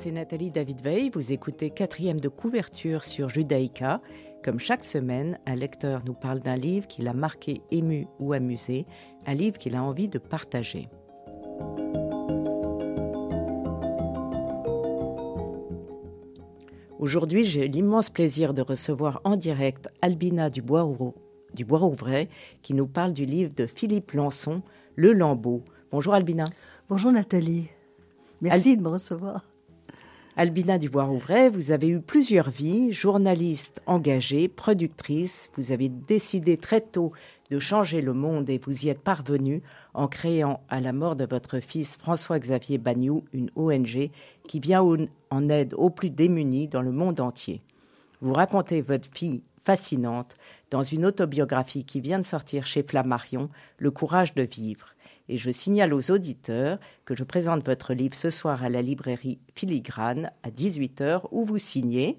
C'est Nathalie David Veil. Vous écoutez quatrième de couverture sur Judaïka. Comme chaque semaine, un lecteur nous parle d'un livre qui l'a marqué, ému ou amusé, un livre qu'il a envie de partager. Aujourd'hui, j'ai l'immense plaisir de recevoir en direct Albina Dubois-Rouvray qui nous parle du livre de Philippe Lançon, Le Lambeau. Bonjour Albina. Bonjour Nathalie. Merci de me recevoir. Albina Dubois-Rouvray, vous avez eu plusieurs vies, journaliste engagée, productrice. Vous avez décidé très tôt de changer le monde et vous y êtes parvenue en créant, à la mort de votre fils François-Xavier Bagnou, une ONG qui vient en aide aux plus démunis dans le monde entier. Vous racontez votre fille fascinante dans une autobiographie qui vient de sortir chez Flammarion, Le courage de vivre. Et je signale aux auditeurs que je présente votre livre ce soir à la librairie Filigrane à 18h où vous signez.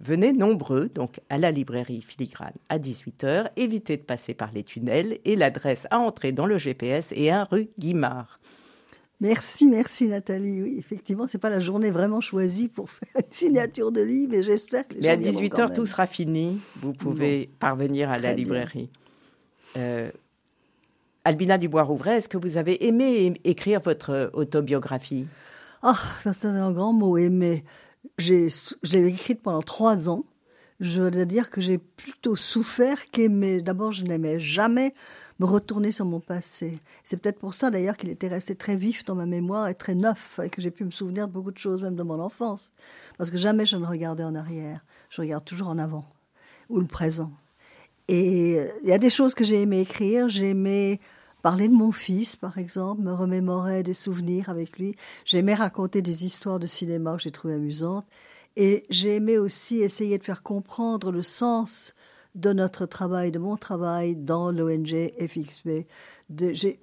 Venez nombreux donc à la librairie Filigrane à 18h. Évitez de passer par les tunnels et l'adresse à entrer dans le GPS est 1 rue Guimard. Merci, merci Nathalie. Oui, effectivement, c'est pas la journée vraiment choisie pour faire une signature de livre, mais j'espère que les Mais à 18h, tout sera fini. Vous pouvez parvenir à la librairie. Euh, Albina Dubois-Rouvray, est-ce que vous avez aimé écrire votre autobiographie? Ah, ça c'est un grand mot, aimer. Je l'ai écrite pendant trois ans. Je dois dire que j'ai plutôt souffert qu'aimer. D'abord, je n'aimais jamais me retourner sur mon passé. C'est peut-être pour ça d'ailleurs qu'il était resté très vif dans ma mémoire et très neuf et que j'ai pu me souvenir de beaucoup de choses, même de mon enfance. Parce que jamais je ne regardais en arrière. Je regarde toujours en avant ou le présent. Et il y a des choses que j'ai aimé écrire. J'ai parler de mon fils, par exemple, me remémorer des souvenirs avec lui. J'aimais raconter des histoires de cinéma que j'ai trouvées amusantes. Et j'ai aimé aussi essayer de faire comprendre le sens de notre travail, de mon travail dans l'ONG FXB.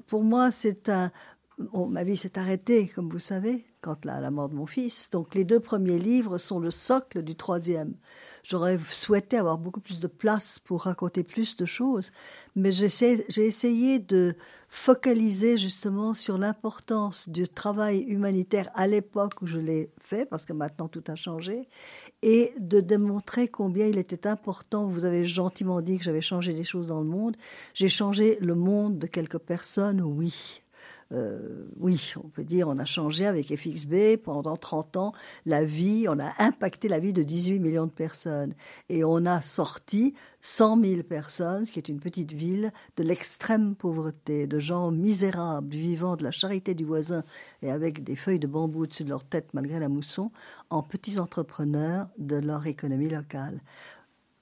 Pour moi, c'est un... ma vie s'est arrêtée, comme vous savez, quand la, la mort de mon fils. Donc les deux premiers livres sont le socle du troisième. J'aurais souhaité avoir beaucoup plus de place pour raconter plus de choses, mais j'ai essayé de focaliser justement sur l'importance du travail humanitaire à l'époque où je l'ai fait, parce que maintenant tout a changé, et de démontrer combien il était important. Vous avez gentiment dit que j'avais changé des choses dans le monde. J'ai changé le monde de quelques personnes, oui, euh, oui, on peut dire, on a changé avec FXB pendant 30 ans la vie, on a impacté la vie de 18 millions de personnes. Et on a sorti 100 000 personnes, ce qui est une petite ville, de l'extrême pauvreté, de gens misérables, vivant de la charité du voisin et avec des feuilles de bambou au-dessus de leur tête malgré la mousson, en petits entrepreneurs de leur économie locale.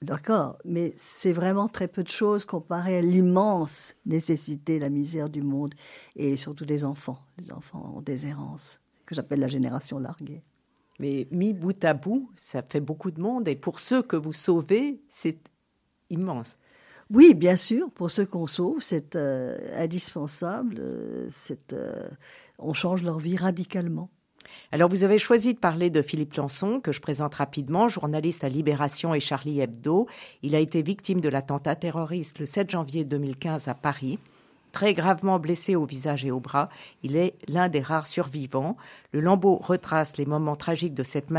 D'accord, mais c'est vraiment très peu de choses comparé à l'immense nécessité, la misère du monde, et surtout des enfants, les enfants en déshérence, que j'appelle la génération larguée. Mais mis bout à bout, ça fait beaucoup de monde, et pour ceux que vous sauvez, c'est immense. Oui, bien sûr, pour ceux qu'on sauve, c'est euh, indispensable, euh, euh, on change leur vie radicalement. Alors vous avez choisi de parler de Philippe Lançon, que je présente rapidement, journaliste à Libération et Charlie Hebdo. Il a été victime de l'attentat terroriste le 7 janvier 2015 à Paris. Très gravement blessé au visage et au bras, il est l'un des rares survivants. Le lambeau retrace les moments tragiques de cette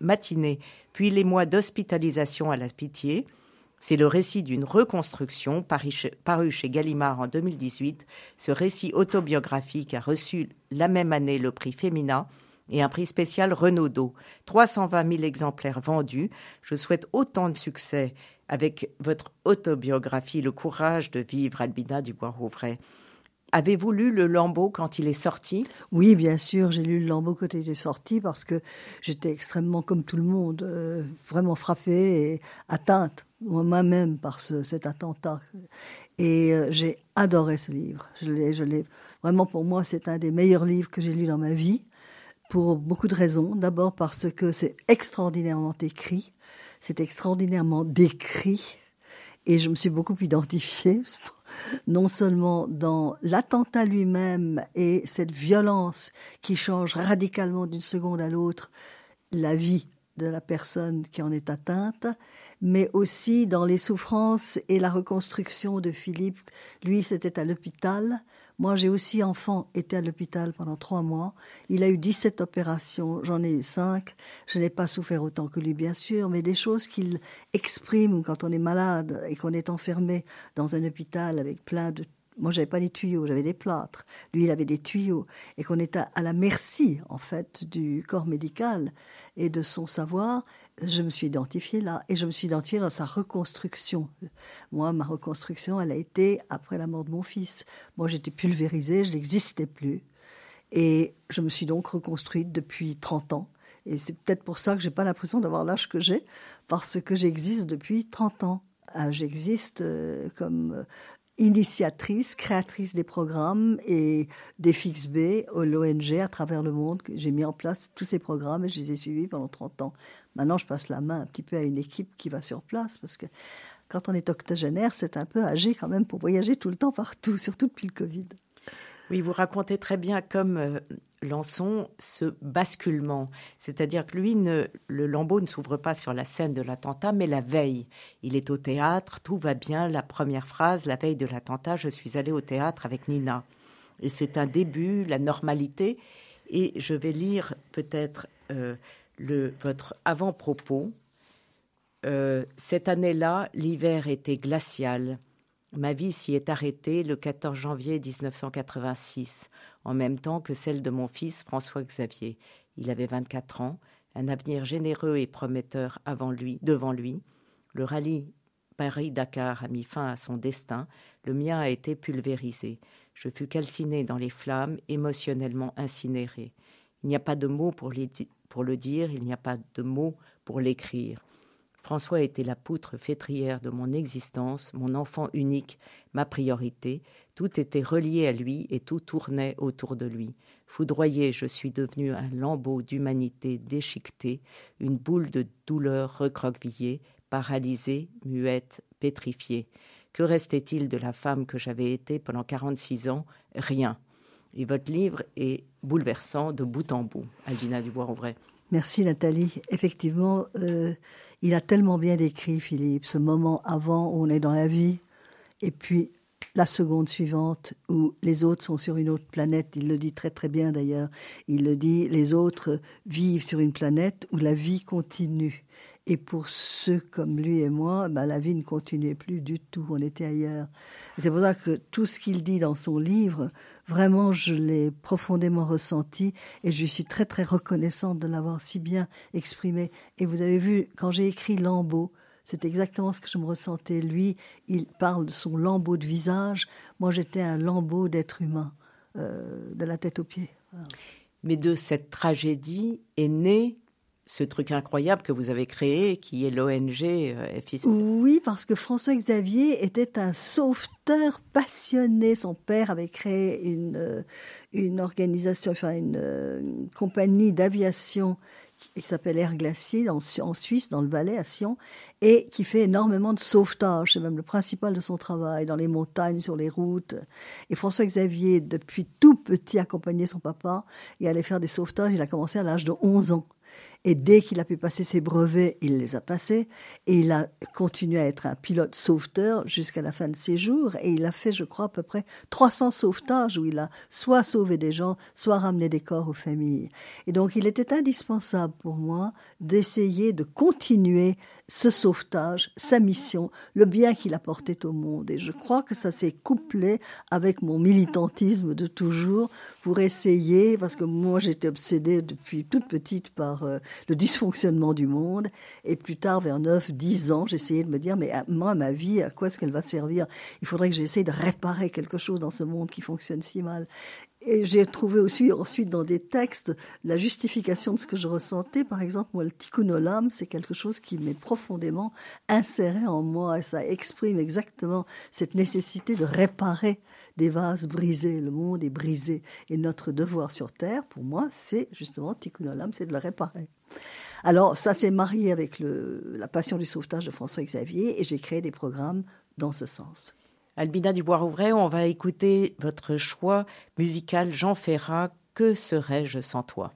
matinée, puis les mois d'hospitalisation à la pitié. C'est le récit d'une reconstruction paru chez Gallimard en 2018. Ce récit autobiographique a reçu la même année le prix Femina et un prix spécial Renaudot. 320 000 exemplaires vendus. Je souhaite autant de succès avec votre autobiographie Le courage de vivre, Albina Dubois-Rouvray. Avez-vous lu Le Lambeau quand il est sorti? Oui, bien sûr, j'ai lu Le Lambeau quand il est sorti parce que j'étais extrêmement, comme tout le monde, euh, vraiment frappée et atteinte moi-même par cet attentat. Et euh, j'ai adoré ce livre. Je l'ai, je l'ai. Vraiment, pour moi, c'est un des meilleurs livres que j'ai lu dans ma vie pour beaucoup de raisons. D'abord parce que c'est extraordinairement écrit, c'est extraordinairement décrit, et je me suis beaucoup identifiée, non seulement dans l'attentat lui-même et cette violence qui change radicalement d'une seconde à l'autre la vie de la personne qui en est atteinte, mais aussi dans les souffrances et la reconstruction de Philippe. Lui, c'était à l'hôpital Moi, j'ai aussi, enfant, été à l'hôpital pendant trois mois. Il a eu 17 opérations, j'en ai eu cinq. Je n'ai pas souffert autant que lui, bien sûr, mais des choses qu'il exprime quand on est malade et qu'on est enfermé dans un hôpital avec plein de moi, j'avais pas des tuyaux, j'avais des plâtres. Lui, il avait des tuyaux. Et qu'on est à, la merci, en fait, du corps médical et de son savoir je me suis identifiée là et je me suis identifiée dans sa reconstruction. Moi, ma reconstruction, elle a été après la mort de mon fils. Moi, j'étais pulvérisée, je n'existais plus. Et je me suis donc reconstruite depuis 30 ans. Et c'est peut-être pour ça que j'ai pas l'impression d'avoir l'âge que j'ai, parce que j'existe depuis 30 ans. Ah, j'existe euh, comme initiatrice, créatrice des programmes et des FixB, l'ONG à travers le monde. J'ai mis en place tous ces programmes et je les ai suivis pendant 30 ans. Maintenant, je passe la main un petit peu à une équipe qui va sur place parce que quand on est octogénaire, c'est un peu âgé quand même pour voyager tout le temps partout, surtout depuis le Covid. Oui, vous racontez très bien comme euh, ce basculement, c'est-à-dire que lui, le lambeau ne s'ouvre pas sur la scène de l'attentat, mais la veille. Il est au théâtre, tout va bien. La première phrase, la veille de l'attentat, je suis allé au théâtre avec Nina. Et c'est un début, la normalité. Et je vais lire peut-être euh, votre avant-propos. Euh, cette année-là, l'hiver était glacial. Ma vie s'y est arrêtée le 14 janvier 1986, en même temps que celle de mon fils François-Xavier. Il avait 24 ans, un avenir généreux et prometteur avant lui, devant lui. Le rallye Paris-Dakar a mis fin à son destin, le mien a été pulvérisé. Je fus calciné dans les flammes, émotionnellement incinéré. Il n'y a pas de mots pour, pour le dire, il n'y a pas de mots pour l'écrire. François était la poutre fétrière de mon existence, mon enfant unique, ma priorité. Tout était relié à lui et tout tournait autour de lui. Foudroyé, je suis devenu un lambeau d'humanité déchiqueté, une boule de douleur recroquevillée, paralysée, muette, pétrifiée. Que restait-il de la femme que j'avais été pendant quarante-six ans? Rien. Et votre livre est bouleversant de bout en bout, Albina Dubois-Rouvray. Merci Nathalie. Effectivement, euh, il a tellement bien décrit, Philippe, ce moment avant où on est dans la vie, et puis la seconde suivante où les autres sont sur une autre planète. Il le dit très très bien d'ailleurs. Il le dit, les autres vivent sur une planète où la vie continue. Et pour ceux comme lui et moi, ben, la vie ne continuait plus du tout, on était ailleurs. C'est pour ça que tout ce qu'il dit dans son livre, vraiment, je l'ai profondément ressenti et je suis très très reconnaissante de l'avoir si bien exprimé. Et vous avez vu, quand j'ai écrit Lambeau, c'est exactement ce que je me ressentais. Lui, il parle de son lambeau de visage. Moi, j'étais un lambeau d'être humain, euh, de la tête aux pieds. Mais de cette tragédie est né ce truc incroyable que vous avez créé, qui est l'ONG euh, FIS. Oui, parce que François Xavier était un sauveteur passionné. Son père avait créé une, euh, une organisation, enfin une, une compagnie d'aviation qui s'appelle Air Glacier en, en, Suisse, dans le Valais, à Sion, et qui fait énormément de sauvetage. C'est même le principal de son travail, dans les montagnes, sur les routes. Et François Xavier, depuis tout petit, accompagnait son papa et allait faire des sauvetages. Il a commencé à l'âge de 11 ans. Et dès qu'il a pu passer ses brevets, il les a passés. Et il a continué à être un pilote sauveteur jusqu'à la fin de ses jours. Et il a fait, je crois, à peu près 300 sauvetages où il a soit sauvé des gens, soit ramené des corps aux familles. Et donc, il était indispensable pour moi d'essayer de continuer ce sauvetage, sa mission, le bien qu'il apportait au monde. Et je crois que ça s'est couplé avec mon militantisme de toujours pour essayer, parce que moi j'étais obsédée depuis toute petite par euh, le dysfonctionnement du monde. Et plus tard, vers 9, 10 ans, j'essayais de me dire, mais moi, ma vie, à quoi est-ce qu'elle va servir? Il faudrait que j'essaye de réparer quelque chose dans ce monde qui fonctionne si mal. Et j'ai trouvé aussi ensuite dans des textes la justification de ce que je ressentais. Par exemple, moi, le tikkun olam, c'est quelque chose qui m'est profondément inséré en moi et ça exprime exactement cette nécessité de réparer des vases brisés. Le monde est brisé et notre devoir sur Terre, pour moi, c'est justement tikkun olam, c'est de le réparer. Alors, ça s'est marié avec le, la passion du sauvetage de François Xavier et j'ai créé des programmes dans ce sens. Albina Dubois-Rouvray, on va écouter votre choix musical Jean Ferrat, Que serais-je sans toi?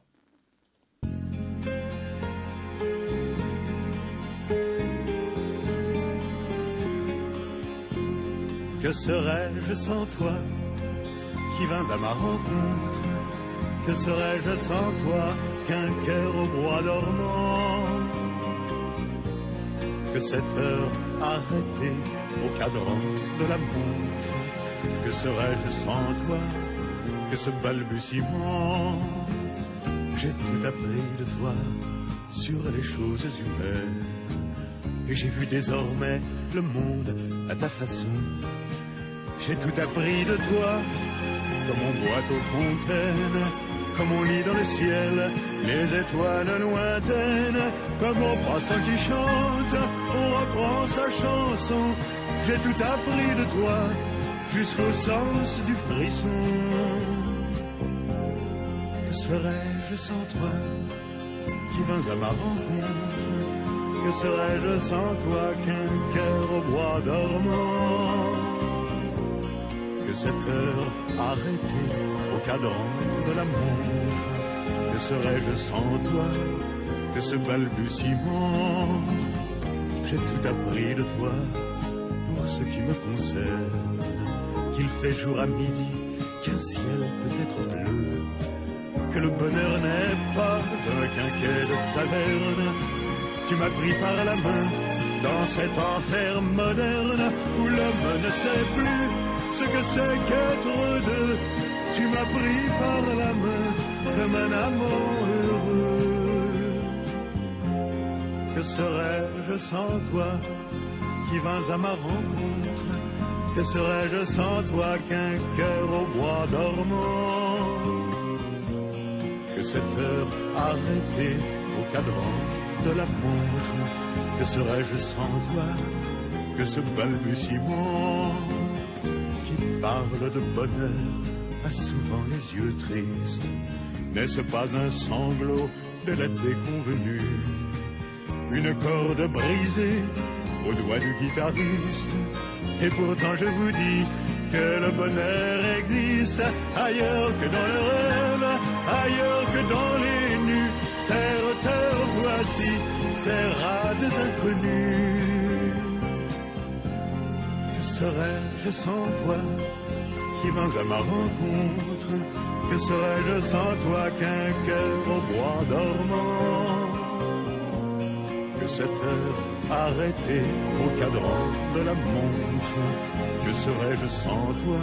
Que serais-je sans toi qui vins à ma rencontre? Que serais-je sans toi? Qu'un cœur au bois dormant Que cette heure arrêtée au cadran de la montre Que serais-je sans toi que ce balbutiement J'ai tout appris de toi sur les choses humaines et j'ai vu désormais le monde à ta façon. J'ai tout appris de toi, comme on boit aux fontaines, comme on lit dans le ciel les étoiles lointaines, comme au passant qui chante, on reprend sa chanson. J'ai tout appris de toi, jusqu'au sens du frisson. Que serais-je sans toi, qui vins à ma rencontre? Que serais-je sans toi qu'un cœur au bois dormant? Que cette heure arrêtée au cadran de la montre Que serais-je sans toi? Que ce balbutiement? J'ai tout appris de toi pour ce qui me concerne. Qu'il fait jour à midi, qu'un ciel peut être bleu. Que le bonheur n'est pas un quinquet de taverne. Tu m'as pris par la main dans cet enfer moderne où l'homme ne sait plus ce que c'est qu'être deux. Tu m'as pris par la main comme un amant heureux. Que serais-je sans toi qui vins à ma rencontre? Que serais-je sans toi qu'un cœur au bois dormant? Que cette heure arrêtée au cadran de la montre, que serais-je sans toi, que ce balbutiement qui parle de bonheur a souvent les yeux tristes, n'est-ce pas un sanglot de la déconvenue, une corde brisée au doigt du guitariste, et pourtant je vous dis que le bonheur existe ailleurs que dans le rêve, ailleurs que dans les nus. Terre, voici ces rades inconnus. Que serais-je sans toi qui vins à ma rencontre? Que serais-je sans toi qu'un cœur au bois dormant? Que cette heure arrêtée au cadran de la montre? Que serais-je sans toi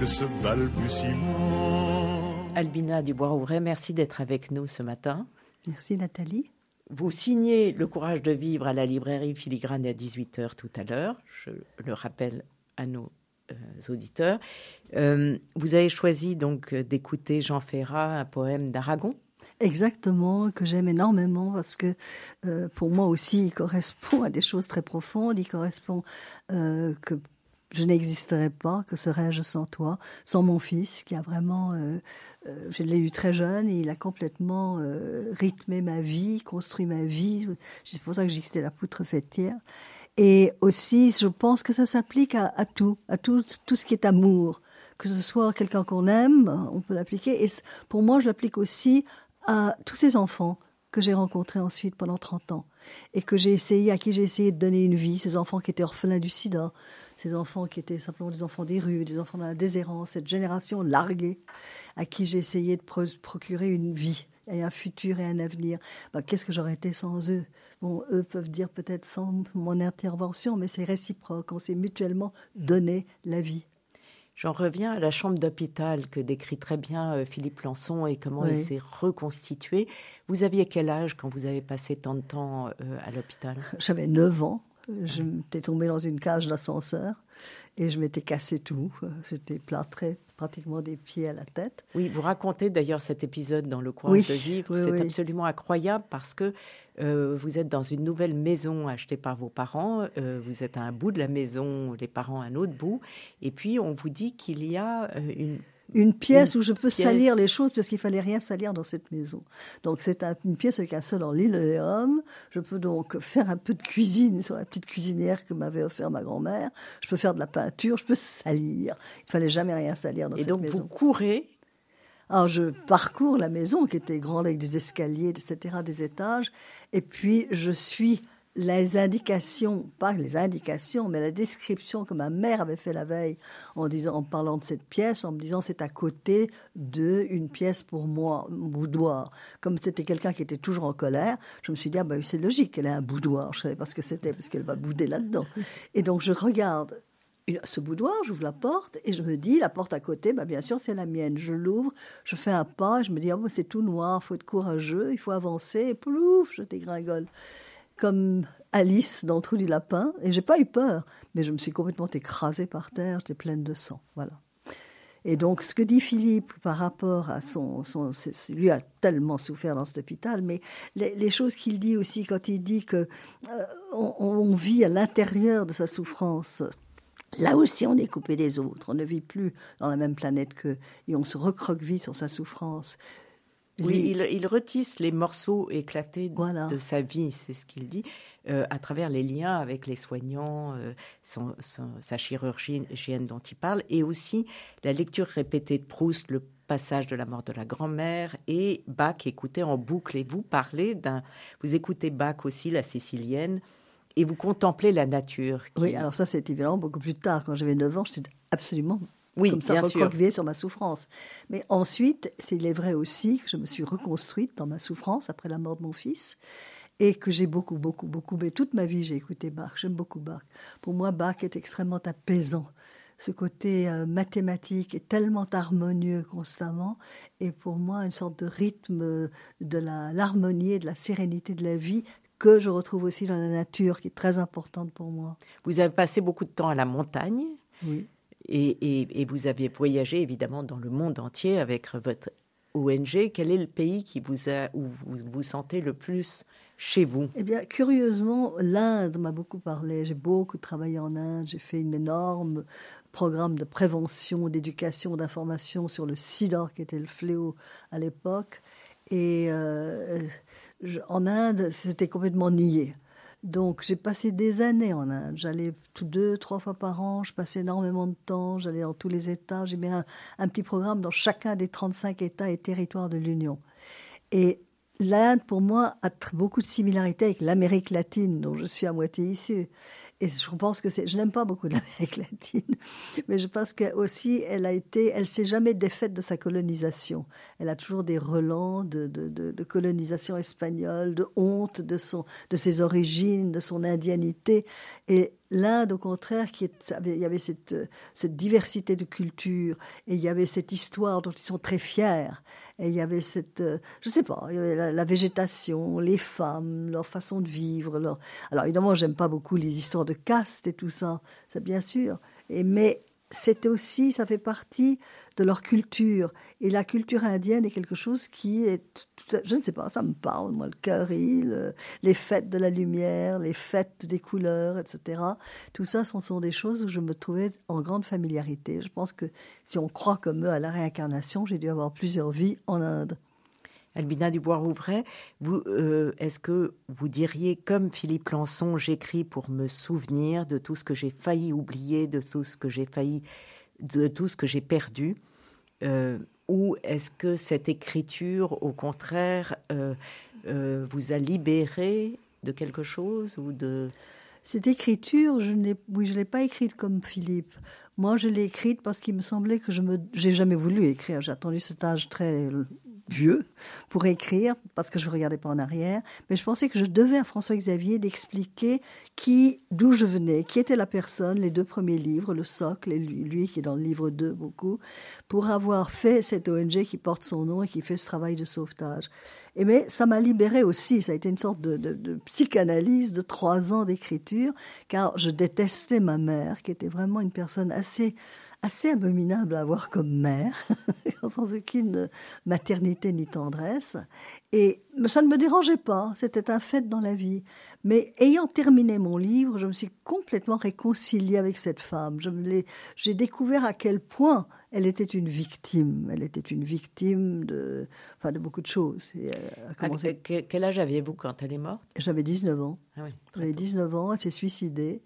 que ce balbutiement? Albina Dubois-Rouret, merci d'être avec nous ce matin. Merci Nathalie. Vous signez Le courage de vivre à la librairie Filigrane à 18h tout à l'heure. Je le rappelle à nos euh, auditeurs. Euh, vous avez choisi donc d'écouter Jean Ferrat, un poème d'Aragon. Exactement, que j'aime énormément parce que euh, pour moi aussi, il correspond à des choses très profondes. Il correspond euh, que je n'existerais pas, que serais-je sans toi, sans mon fils, qui a vraiment, euh, euh, je l'ai eu très jeune, et il a complètement euh, rythmé ma vie, construit ma vie. C'est pour ça que j'ai c'était la poutre fêtière. Et aussi, je pense que ça s'applique à, à, tout, à tout, tout ce qui est amour. Que ce soit quelqu'un qu'on aime, on peut l'appliquer. Et pour moi, je l'applique aussi à tous ces enfants que j'ai rencontrés ensuite pendant 30 ans et que j'ai essayé, à qui j'ai essayé de donner une vie, ces enfants qui étaient orphelins du sida, ces enfants qui étaient simplement des enfants des rues, des enfants de la déshérence, cette génération larguée à qui j'ai essayé de procurer une vie et un futur et un avenir. Ben, Qu'est-ce que j'aurais été sans eux? Bon, eux peuvent dire peut-être sans mon intervention, mais c'est réciproque. On s'est mutuellement donné la vie. J'en reviens à la chambre d'hôpital que décrit très bien euh, Philippe Lançon et comment oui. il s'est reconstitué. Vous aviez quel âge quand vous avez passé tant de temps euh, à l'hôpital? J'avais 9 ans. Je m'étais tombée dans une cage d'ascenseur et je m'étais cassé tout. J'étais plâtrée pratiquement des pieds à la tête. Oui, vous racontez d'ailleurs cet épisode dans Le Courage oui, de vivre. Oui, C'est oui. absolument incroyable parce que euh, vous êtes dans une nouvelle maison achetée par vos parents. Euh, vous êtes à un bout de la maison, les parents à un autre bout. Et puis, on vous dit qu'il y a euh, une une pièce une où je peux pièce. salir les choses parce qu'il fallait rien salir dans cette maison. Donc c'est un, une pièce avec un seul en linoléum. Je peux donc faire un peu de cuisine sur la petite cuisinière que m'avait offert ma grand-mère. Je peux faire de la peinture, je peux salir. Il fallait jamais rien salir dans Et cette donc maison. vous courez alors je parcours la maison qui était grande avec des escaliers, etc., des étages, et puis je suis les indications, pas les indications, mais la description que ma mère avait fait la veille en disant, en parlant de cette pièce, en me disant c'est à côté de une pièce pour moi, un boudoir. Comme c'était quelqu'un qui était toujours en colère, je me suis dit ah ben c'est logique, elle a un boudoir. Je savais pas ce que c'était parce qu'elle va bouder là-dedans. Et donc je regarde ce boudoir, j'ouvre la porte et je me dis, la porte à côté, bah bien sûr, c'est la mienne. Je l'ouvre, je fais un pas, je me dis, oh, c'est tout noir, il faut être courageux, il faut avancer, et plouf, je dégringole comme Alice dans le trou du lapin, et j'ai pas eu peur, mais je me suis complètement écrasée par terre, j'étais pleine de sang, voilà. Et donc, ce que dit Philippe par rapport à son, son lui a tellement souffert dans cet hôpital, mais les, choses qu'il dit aussi quand il dit que euh, on, vit à l'intérieur de sa souffrance. Là aussi, on est coupé des autres. On ne vit plus dans la même planète qu'eux. Et on se recroqueville sur sa souffrance. Oui, il, retisse les morceaux éclatés de sa vie, c'est ce qu'il dit, euh, à travers les liens avec les soignants, euh, sa chirurgienne dont il parle, et aussi la lecture répétée de Proust, le passage de la mort de la grand-mère, et Bach écouté en boucle. Et vous parlez d'un... Vous écoutez Bach aussi, la sicilienne, et vous contemplez la nature. Oui, alors ça, c'est évidemment beaucoup plus tard. Quand j'avais 9 ans, j'étais absolument oui, comme ça, recroquevillée sur ma souffrance. Mais ensuite, il est vrai aussi que je me suis reconstruite dans ma souffrance après la mort de mon fils et que j'ai beaucoup, beaucoup, beaucoup, mais toute ma vie, j'ai écouté Bach. J'aime beaucoup Bach. Pour moi, Bach est extrêmement apaisant. Ce côté euh, mathématique est tellement harmonieux constamment, et pour moi, une sorte de rythme de l'harmonie et de la sérénité de la vie que je retrouve aussi dans la nature, qui est très importante pour moi. Vous avez passé beaucoup de temps à la montagne. Oui. Et, vous avez voyagé évidemment dans le monde entier avec votre ONG. Quel est le pays qui vous a, où vous vous sentez le plus chez vous? Eh bien, curieusement, l'Inde m'a beaucoup parlé. J'ai beaucoup travaillé en Inde. J'ai fait un énorme programme de prévention, d'éducation, d'information sur le sida, qui était le fléau à l'époque. Et euh, en Inde, c'était complètement nié. Donc j'ai passé des années en Inde. J'allais deux, trois fois par an. Je passais énormément de temps. J'allais dans tous les États. J'ai mis un, petit programme dans chacun des 35 États et territoires de l'Union. Et l'Inde, pour moi, a beaucoup de similarités avec l'Amérique latine, dont je suis à moitié issue. Et je pense que c'est, je n'aime pas beaucoup l'Amérique latine, mais je pense qu'aussi elle a été, elle s'est jamais défaite de sa colonisation. Elle a toujours des relents de, colonisation espagnole, de honte de de ses origines, de son indianité. Et l'Inde, au contraire, qui il y avait cette, diversité de cultures et il y avait cette histoire dont ils sont très fiers. Et il y avait cette, je sais pas, la, végétation, les femmes, leur façon de vivre. Alors évidemment, j'aime pas beaucoup les histoires de caste et tout ça, c'est bien sûr. Et mais c'est aussi, ça fait partie de leur culture. Et la culture indienne est quelque chose qui est, je ne sais pas, ça me parle, moi, le curry, les fêtes de la lumière, les fêtes des couleurs, etc. Tout ça, ce sont des choses où je me trouvais en grande familiarité. Je pense que si on croit comme eux à la réincarnation, j'ai dû avoir plusieurs vies en Inde. Albina Dubois-Rouvray, euh, est-ce que vous diriez, comme Philippe Lançon, j'écris pour me souvenir de tout ce que j'ai failli oublier, de tout ce que j'ai failli, de tout ce que j'ai perdu, euh, ou est-ce que cette écriture, au contraire, euh, vous a libéré de quelque chose ou de cette écriture, je ne oui, je l'ai pas écrite comme Philippe. Moi, je l'ai écrite parce qu'il me semblait que je me, j'ai jamais voulu écrire. J'ai attendu cet âge très vieux pour écrire parce que je ne regardais pas en arrière, mais je pensais que je devais à François Xavier d'expliquer qui, d'où je venais, qui était la personne, les deux premiers livres, le socle et lui, qui est dans le livre 2 beaucoup, pour avoir fait cette ONG qui porte son nom et qui fait ce travail de sauvetage. Et mais ça m'a libéré aussi, ça a été une sorte de psychanalyse de trois ans d'écriture, car je détestais ma mère, qui était vraiment une personne assez assez abominable à avoir comme mère, sans aucune maternité ni tendresse. Et ça ne me dérangeait pas, c'était un fait dans la vie. Mais ayant terminé mon livre, je me suis complètement réconciliée avec cette femme. J'ai découvert à quel point elle était une victime. Elle était une victime de, enfin, de beaucoup de choses. Ah, quel âge aviez-vous quand elle est morte? J'avais 19 ans. Ah oui, J'avais 19 ans, elle s'est suicidée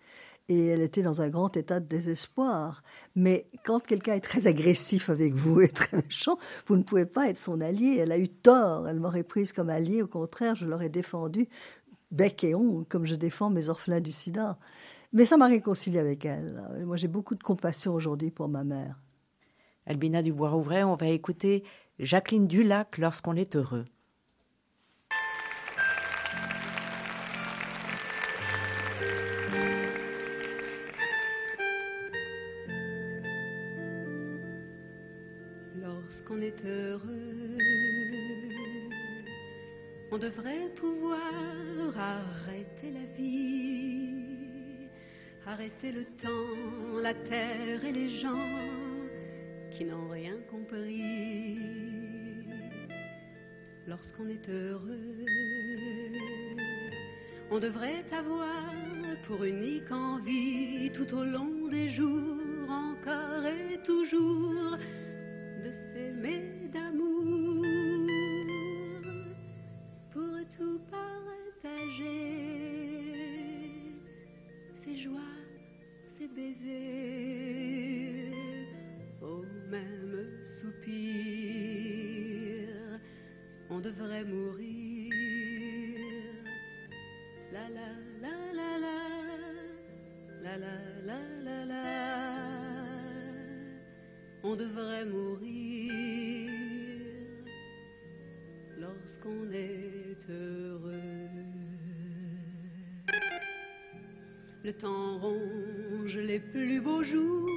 et elle était dans un grand état de désespoir. Mais quand quelqu'un est très agressif avec vous et très méchant, vous ne pouvez pas être son allié. Elle a eu tort, elle m'aurait prise comme alliée, au contraire, je l'aurais défendue bec et ongle, comme je défends mes orphelins du sida. Mais ça m'a réconcilié avec elle. Moi, j'ai beaucoup de compassion aujourd'hui pour ma mère. Albina Dubois-Rouvray, on va écouter Jacqueline Dulac lorsqu'on est heureux. Lorsqu'on est heureux, on devrait pouvoir arrêter la vie, arrêter le temps, la terre et les gens qui n'ont rien compris. Lorsqu'on est heureux, on devrait avoir pour unique envie tout au long des jours, encore et toujours, on devrait mourir lorsqu'on est heureux. Le temps ronge les plus beaux jours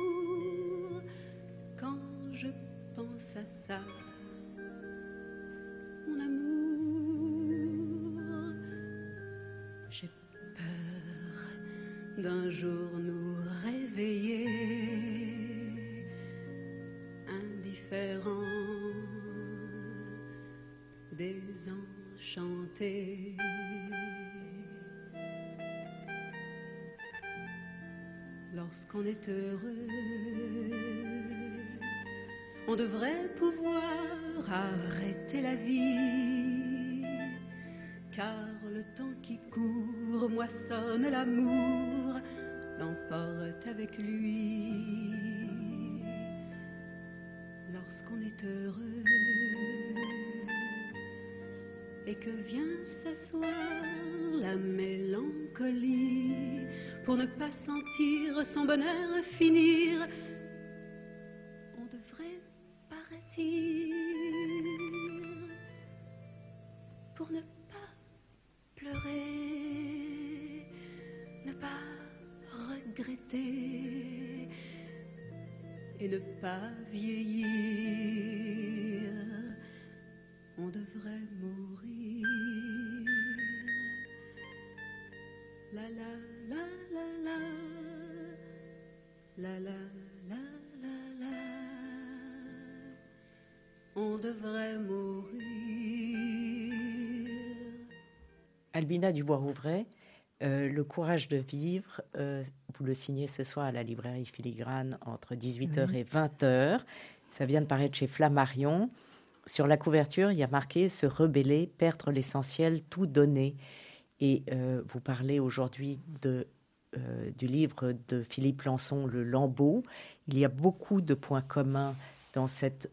et que vient s'asseoir la mélancolie pour ne pas sentir son bonheur finir, Albina Dubois-Rouvray, euh, Le courage de vivre, euh, vous le signez ce soir à la librairie Filigrane entre 18h et 20h. Ça vient de paraître chez Flammarion. Sur la couverture, il y a marqué Se rebeller, perdre l'essentiel, tout donner. Et euh, vous parlez aujourd'hui de, euh, du livre de Philippe Lançon, Le Lambeau. Il y a beaucoup de points communs dans cette,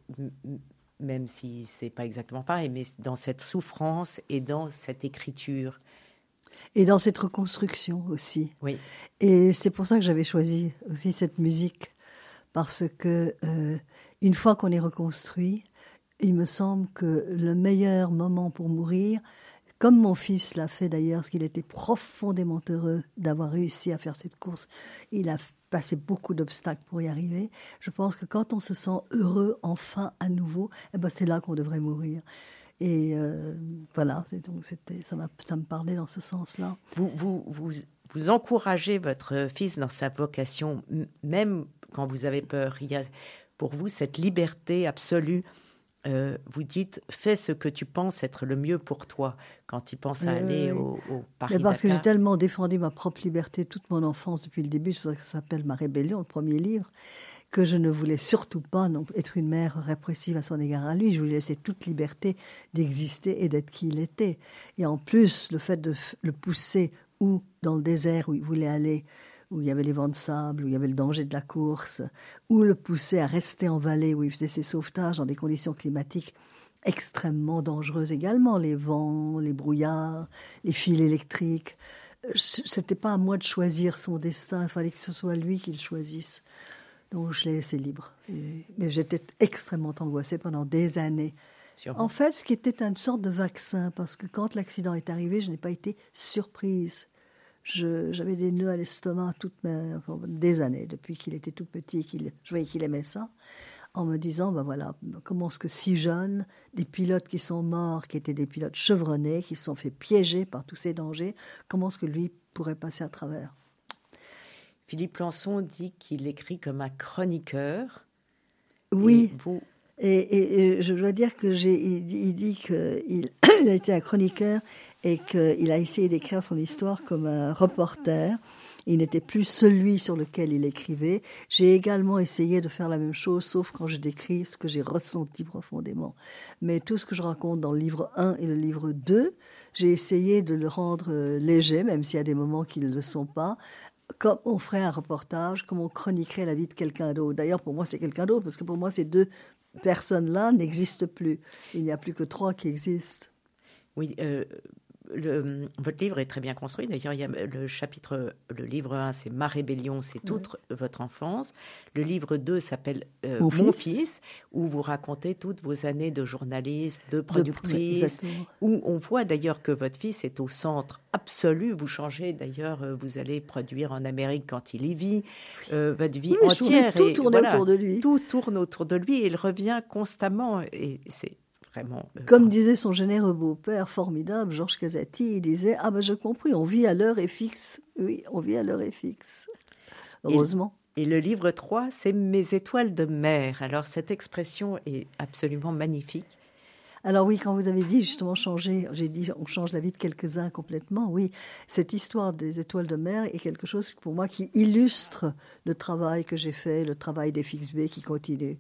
même si c'est pas exactement pareil, mais dans cette souffrance et dans cette écriture. Et dans cette reconstruction aussi. Oui. Et c'est pour ça que j'avais choisi aussi cette musique. Parce que euh, une fois qu'on est reconstruit, il me semble que le meilleur moment pour mourir, comme mon fils l'a fait d'ailleurs, parce qu'il était profondément heureux d'avoir réussi à faire cette course, il a passé beaucoup d'obstacles pour y arriver. Je pense que quand on se sent heureux enfin à nouveau, eh ben c'est là qu'on devrait mourir. Et euh, voilà, donc c'était ça, me parlait dans ce sens-là. Vous, vous, vous, vous encouragez votre fils dans sa vocation, même quand vous avez peur. Il y a pour vous cette liberté absolue. Euh, vous dites, fais ce que tu penses être le mieux pour toi quand il pense à Oui, aller au, au Mais parce que j'ai tellement défendu ma propre liberté toute mon enfance depuis le début, c'est pour ça que ça s'appelle Ma rébellion, le premier livre, que je ne voulais surtout pas non, être une mère répressive à son égard à lui. Je voulais laisser toute liberté d'exister et d'être qui il était. Et en plus, le fait de le pousser où dans le désert où il voulait aller, où il y avait les vents de sable, où il y avait le danger de la course, ou le pousser à rester en vallée où il faisait ses sauvetages dans des conditions climatiques extrêmement dangereuses également, les vents, les brouillards, les fils électriques. C'était pas à moi de choisir son destin, il fallait que ce soit lui qui le choisisse. Donc je l'ai laissé libre. mais j'étais extrêmement angoissée pendant des années. En fait, ce qui était une sorte de vaccin, parce que quand l'accident est arrivé, je n'ai pas été surprise. J'avais des nœuds à l'estomac toutes mes, des années, depuis qu'il était tout petit, qu'il, je voyais qu'il aimait ça, en me disant, ben voilà, comment est-ce que si jeune, des pilotes qui sont morts, qui étaient des pilotes chevronnés, qui se sont fait piéger par tous ces dangers, comment est-ce que lui pourrait passer à travers? Philippe Lançon dit qu'il écrit comme un chroniqueur. Oui. vous... et, je dois dire que j'ai, il, dit qu'il il a été un chroniqueur et qu'il a essayé d'écrire son histoire comme un reporter. Il n'était plus celui sur lequel il écrivait. J'ai également essayé de faire la même chose, sauf quand je décris ce que j'ai ressenti profondément. Mais tout ce que je raconte dans le livre 1 et le livre 2, j'ai essayé de le rendre euh, léger, même s'il y a des moments qui ne le sont pas, comme on ferait un reportage, comme on chroniquerait la vie de quelqu'un d'autre. D'ailleurs, pour moi, c'est quelqu'un d'autre, parce que pour moi, ces deux personnes-là n'existent plus. Il n'y a plus que trois qui existent. Oui, euh, le, votre livre est très bien construit. D'ailleurs, il y a le chapitre, le livre 1, c'est Ma rébellion, c'est toute votre enfance. Le livre 2 s'appelle euh, Mon, fils. où vous racontez toutes vos années de journaliste, de productrice, où on voit d'ailleurs que votre fils est au centre absolu. Vous changez d'ailleurs, euh, vous allez produire en Amérique quand il y vit, euh, votre vie entière. Tout tourne autour de lui. Tout tourne autour de lui et il revient constamment. Et c'est euh, Comme disait son généreux beau-père formidable, Georges Casati, il disait Ah ben j'ai compris, on vit à l'heure et fixe. Oui, on vit à l'heure et fixe. Heureusement. Et, le livre 3, c'est Mes étoiles de mer. Alors cette expression est absolument magnifique. Alors oui, quand vous avez dit justement changer, j'ai dit on change la vie de quelques-uns complètement. Oui, cette histoire des étoiles de mer est quelque chose pour moi qui illustre le travail que j'ai fait, le travail des FixB qui continue.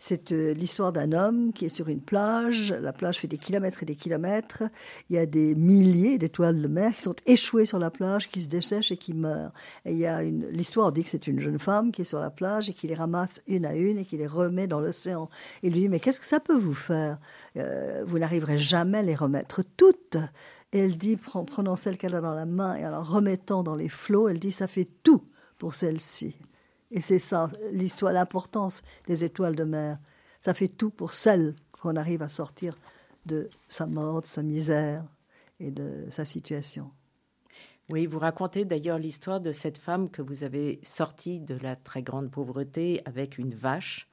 C'est euh, l'histoire d'un homme qui est sur une plage. La plage fait des kilomètres et des kilomètres. Il y a des milliers d'étoiles de mer qui sont échouées sur la plage, qui se dessèchent et qui meurent. Et il y a une, l'histoire dit que c'est une jeune femme qui est sur la plage et qui les ramasse une à une et qui les remet dans l'océan. Et lui dit, mais qu'est-ce que ça peut vous faire? Euh, vous n'arriverez jamais à les remettre toutes. Et elle dit, prenant celle qu'elle a dans la main et en la remettant dans les flots, elle dit, ça fait tout pour celle-ci. Et c'est ça, l'histoire, l'importance des étoiles de mer. Ça fait tout pour celle qu'on arrive à sortir de sa mort, de sa misère et de sa situation. Oui, vous racontez d'ailleurs l'histoire de cette femme que vous avez sortie de la très grande pauvreté avec une vache.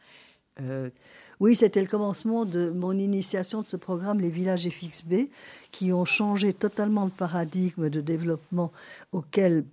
Euh, oui, c'était le commencement de mon initiation de ce programme Les Villages FXB, qui ont changé totalement le paradigme de développement auquel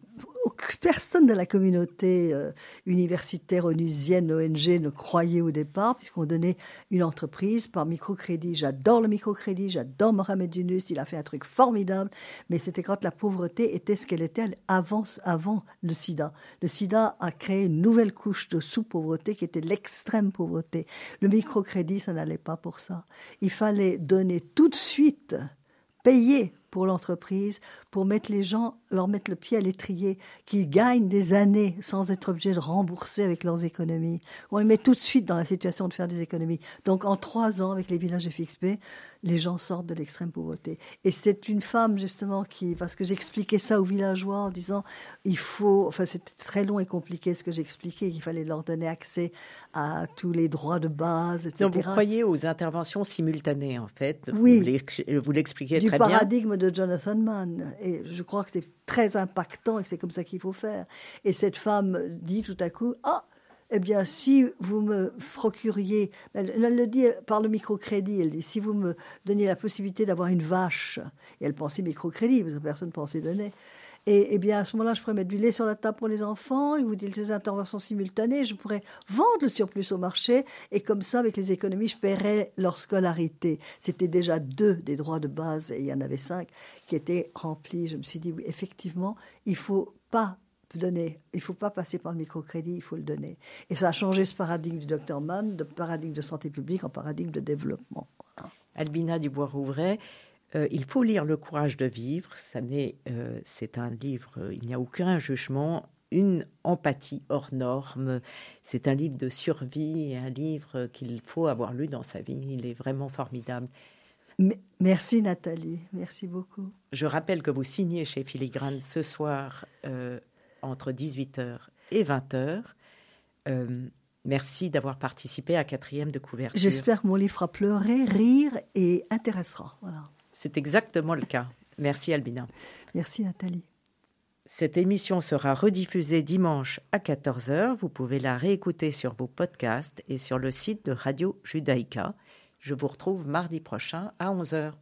personne de la communauté euh, universitaire onusienne, ONG, ne croyait au départ, puisqu'on donnait une entreprise par microcrédit. J'adore le microcrédit, j'adore Mohamed Yunus, il a fait un truc formidable, mais c'était quand la pauvreté était ce qu'elle était avant, avant le sida. Le sida a créé une nouvelle couche de sous-pauvreté qui était l'extrême pauvreté. Le microcrédit, ça n'allait pas pour ça. Il fallait donner tout de suite, payer pour l'entreprise, pour mettre les gens, leur mettre le pied à l'étrier, qu'ils gagnent des années sans être obligés de rembourser avec leurs économies. On les met tout de suite dans la situation de faire des économies. Donc en trois ans, avec les villages FXB, les gens sortent de l'extrême pauvreté. Et c'est une femme justement qui, parce que j'expliquais ça aux villageois en disant, il faut, enfin c'était très long et compliqué ce que j'expliquais, qu'il fallait leur donner accès à tous les droits de base, etc. Donc vous croyez aux interventions simultanées en fait? Oui. Vous l'expliquez très bien. Du paradigme de Jonathan Mann. Et je crois que c'est très impactant et que c'est comme ça qu'il faut faire. Et cette femme dit tout à coup, ah, eh bien, si vous me procuriez, elle, le dit par le microcrédit, elle dit, si vous me donniez la possibilité d'avoir une vache, et elle pensait microcrédit, parce que personne ne pensait donner, et, bien, à ce moment-là, je pourrais mettre du lait sur la table pour les enfants, et vous dites ces interventions simultanées, je pourrais vendre le surplus au marché, et comme ça, avec les économies, je paierais leur scolarité. C'était déjà deux des droits de base, et il y en avait cinq, qui étaient remplis. Je me suis dit, oui, effectivement, il faut pas donner. Il ne faut pas passer par le microcrédit, il faut le donner. Et ça a changé ce paradigme du docteur Mann, de paradigme de santé publique en paradigme de développement. Albina Dubois-Rouvray, euh, il faut lire Le courage de vivre. Ça n'est, euh, c'est un livre, il n'y a aucun jugement. une empathie hors norme. C'est un livre de survie, un livre qu'il faut avoir lu dans sa vie. Il est vraiment formidable. Merci Nathalie, merci beaucoup. Je rappelle que vous signez chez Filigrane ce soir euh, entre 18h et 20h. Euh, merci d'avoir participé à quatrième de couverture. J'espère que mon livre fera pleurer, rire et intéressera. Voilà. C'est exactement le cas. Merci Albina. Merci Nathalie. Cette émission sera rediffusée dimanche à 14h. Vous pouvez la réécouter sur vos podcasts et sur le site de Radio Judaïka. Je vous retrouve mardi prochain à 11h.